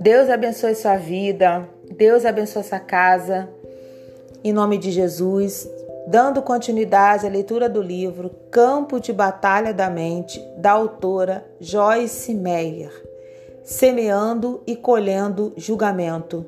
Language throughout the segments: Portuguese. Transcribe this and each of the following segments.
Deus abençoe sua vida, Deus abençoe sua casa. Em nome de Jesus, dando continuidade à leitura do livro Campo de Batalha da Mente, da autora Joyce Meyer. Semeando e colhendo julgamento.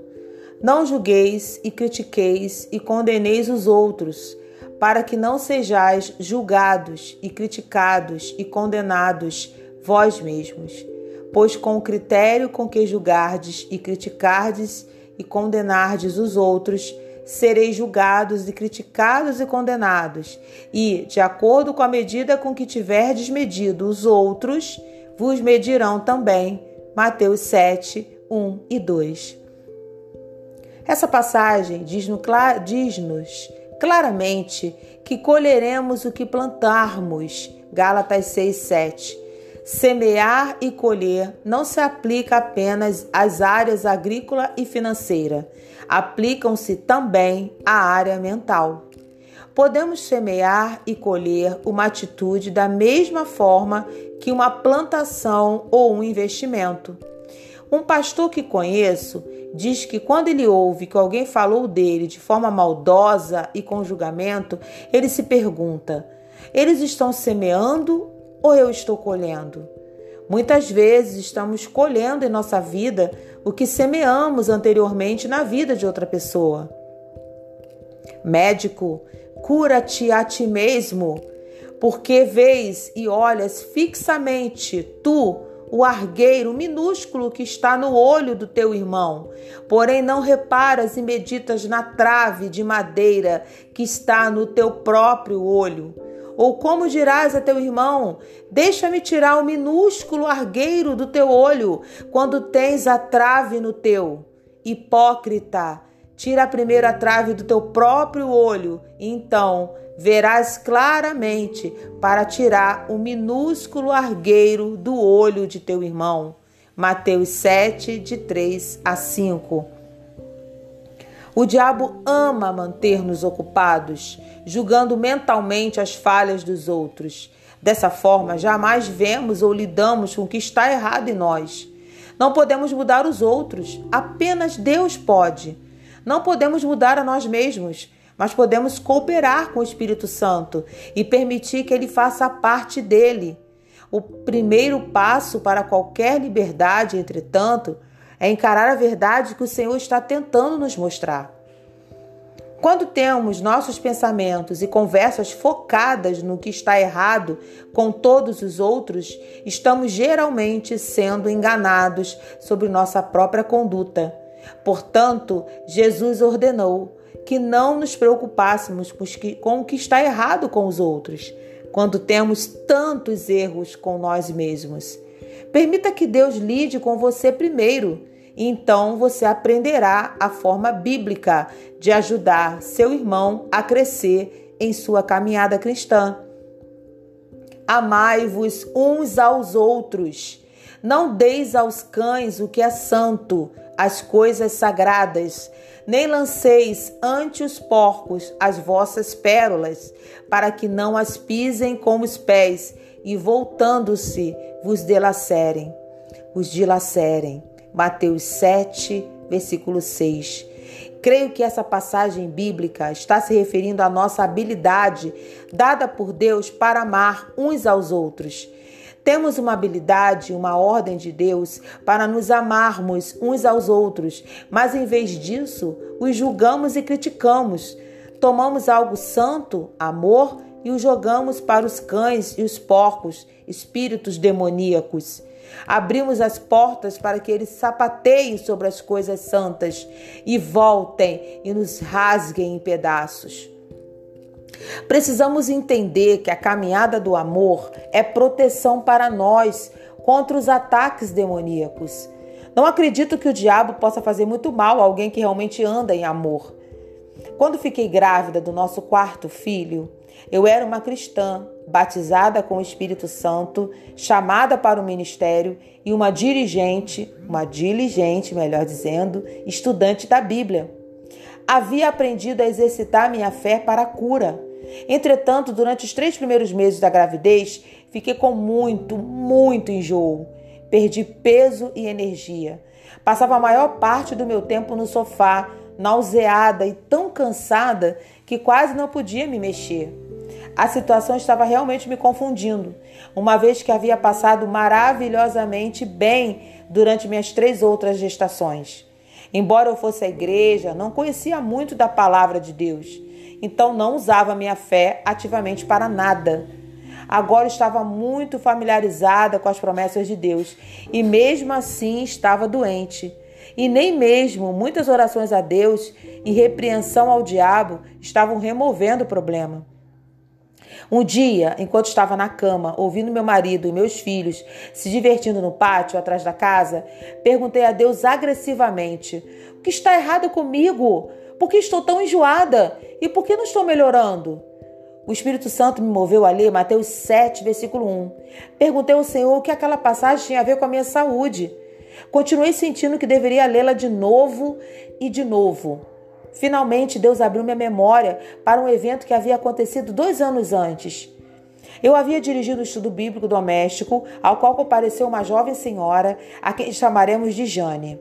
Não julgueis e critiqueis e condeneis os outros, para que não sejais julgados e criticados e condenados vós mesmos. Pois com o critério com que julgardes e criticardes e condenardes os outros, sereis julgados e criticados e condenados, e, de acordo com a medida com que tiverdes medido os outros, vos medirão também. Mateus 7, 1 e 2. Essa passagem diz-nos diz claramente que colheremos o que plantarmos. Gálatas 6, 7. Semear e colher não se aplica apenas às áreas agrícola e financeira, aplicam-se também à área mental. Podemos semear e colher uma atitude da mesma forma que uma plantação ou um investimento. Um pastor que conheço diz que quando ele ouve que alguém falou dele de forma maldosa e com julgamento, ele se pergunta: eles estão semeando ou eu estou colhendo? Muitas vezes estamos colhendo em nossa vida o que semeamos anteriormente na vida de outra pessoa. Médico, cura-te a ti mesmo, porque vês e olhas fixamente tu o argueiro minúsculo que está no olho do teu irmão, porém não reparas e meditas na trave de madeira que está no teu próprio olho. Ou como dirás a teu irmão: Deixa-me tirar o minúsculo argueiro do teu olho, quando tens a trave no teu? Hipócrita, tira a primeira trave do teu próprio olho, e então verás claramente para tirar o minúsculo argueiro do olho de teu irmão. Mateus 7, de 3 a 5. O diabo ama manter-nos ocupados, julgando mentalmente as falhas dos outros. Dessa forma, jamais vemos ou lidamos com o que está errado em nós. Não podemos mudar os outros, apenas Deus pode. Não podemos mudar a nós mesmos, mas podemos cooperar com o Espírito Santo e permitir que ele faça parte dele. O primeiro passo para qualquer liberdade, entretanto, é encarar a verdade que o Senhor está tentando nos mostrar. Quando temos nossos pensamentos e conversas focadas no que está errado com todos os outros, estamos geralmente sendo enganados sobre nossa própria conduta. Portanto, Jesus ordenou que não nos preocupássemos com o que está errado com os outros, quando temos tantos erros com nós mesmos. Permita que Deus lide com você primeiro, e então você aprenderá a forma bíblica de ajudar seu irmão a crescer em sua caminhada cristã. Amai-vos uns aos outros. Não deis aos cães o que é santo, as coisas sagradas, nem lanceis ante os porcos as vossas pérolas, para que não as pisem com os pés e voltando-se vos delacerem, vos dilacerem. Mateus 7, versículo 6. Creio que essa passagem bíblica está se referindo à nossa habilidade dada por Deus para amar uns aos outros. Temos uma habilidade, uma ordem de Deus para nos amarmos uns aos outros, mas em vez disso, os julgamos e criticamos. Tomamos algo santo, amor, e o jogamos para os cães e os porcos, espíritos demoníacos. Abrimos as portas para que eles sapateiem sobre as coisas santas e voltem e nos rasguem em pedaços. Precisamos entender que a caminhada do amor é proteção para nós contra os ataques demoníacos. Não acredito que o diabo possa fazer muito mal a alguém que realmente anda em amor. Quando fiquei grávida do nosso quarto filho, eu era uma cristã, batizada com o Espírito Santo, chamada para o ministério e uma dirigente, uma diligente, melhor dizendo, estudante da Bíblia. Havia aprendido a exercitar minha fé para a cura. Entretanto, durante os três primeiros meses da gravidez, fiquei com muito, muito enjoo. Perdi peso e energia. Passava a maior parte do meu tempo no sofá, nauseada e tão cansada que quase não podia me mexer. A situação estava realmente me confundindo, uma vez que havia passado maravilhosamente bem durante minhas três outras gestações. Embora eu fosse à igreja, não conhecia muito da palavra de Deus, então não usava minha fé ativamente para nada. Agora estava muito familiarizada com as promessas de Deus e mesmo assim estava doente. E nem mesmo muitas orações a Deus e repreensão ao diabo estavam removendo o problema. Um dia, enquanto estava na cama, ouvindo meu marido e meus filhos se divertindo no pátio atrás da casa, perguntei a Deus agressivamente: O que está errado comigo? Por que estou tão enjoada? E por que não estou melhorando? O Espírito Santo me moveu a ler Mateus 7, versículo 1. Perguntei ao Senhor o que aquela passagem tinha a ver com a minha saúde. Continuei sentindo que deveria lê-la de novo e de novo. Finalmente, Deus abriu minha memória para um evento que havia acontecido dois anos antes. Eu havia dirigido o estudo bíblico doméstico, ao qual compareceu uma jovem senhora, a quem chamaremos de Jane.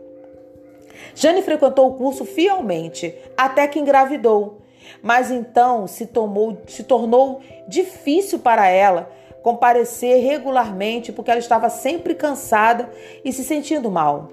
Jane frequentou o curso fielmente, até que engravidou. Mas então se, tomou, se tornou difícil para ela comparecer regularmente porque ela estava sempre cansada e se sentindo mal.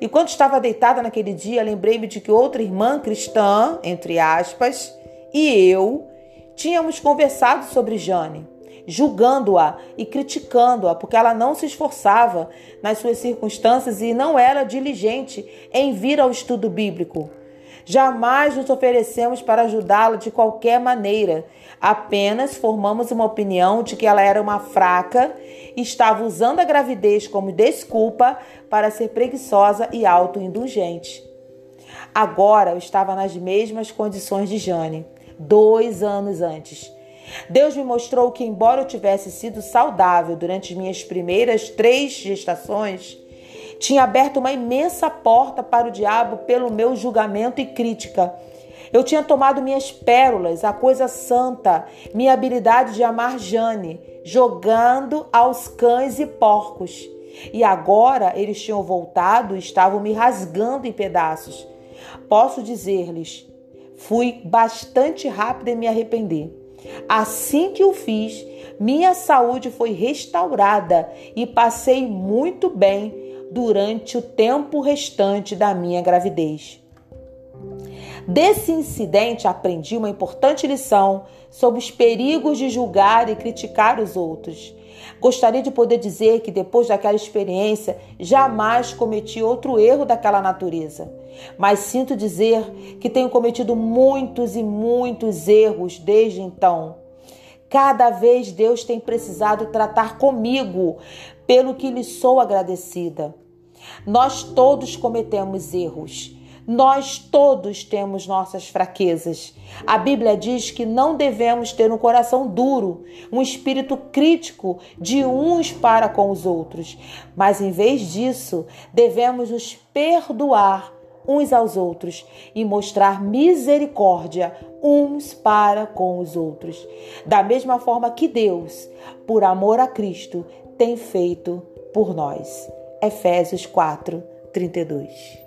E quando estava deitada naquele dia, lembrei-me de que outra irmã cristã, entre aspas, e eu tínhamos conversado sobre Jane, julgando-a e criticando-a porque ela não se esforçava nas suas circunstâncias e não era diligente em vir ao estudo bíblico. Jamais nos oferecemos para ajudá-la de qualquer maneira. Apenas formamos uma opinião de que ela era uma fraca e estava usando a gravidez como desculpa para ser preguiçosa e autoindulgente. Agora eu estava nas mesmas condições de Jane, dois anos antes. Deus me mostrou que, embora eu tivesse sido saudável durante minhas primeiras três gestações, tinha aberto uma imensa porta para o diabo pelo meu julgamento e crítica. Eu tinha tomado minhas pérolas, a coisa santa, minha habilidade de amar Jane, jogando aos cães e porcos. E agora eles tinham voltado e estavam me rasgando em pedaços. Posso dizer-lhes, fui bastante rápida em me arrepender. Assim que o fiz, minha saúde foi restaurada e passei muito bem durante o tempo restante da minha gravidez. Desse incidente aprendi uma importante lição sobre os perigos de julgar e criticar os outros. Gostaria de poder dizer que depois daquela experiência jamais cometi outro erro daquela natureza. Mas sinto dizer que tenho cometido muitos e muitos erros desde então. Cada vez Deus tem precisado tratar comigo, pelo que lhe sou agradecida. Nós todos cometemos erros. Nós todos temos nossas fraquezas. A Bíblia diz que não devemos ter um coração duro, um espírito crítico de uns para com os outros, mas em vez disso, devemos nos perdoar uns aos outros e mostrar misericórdia uns para com os outros, da mesma forma que Deus, por amor a Cristo, tem feito por nós. Efésios 4, 32.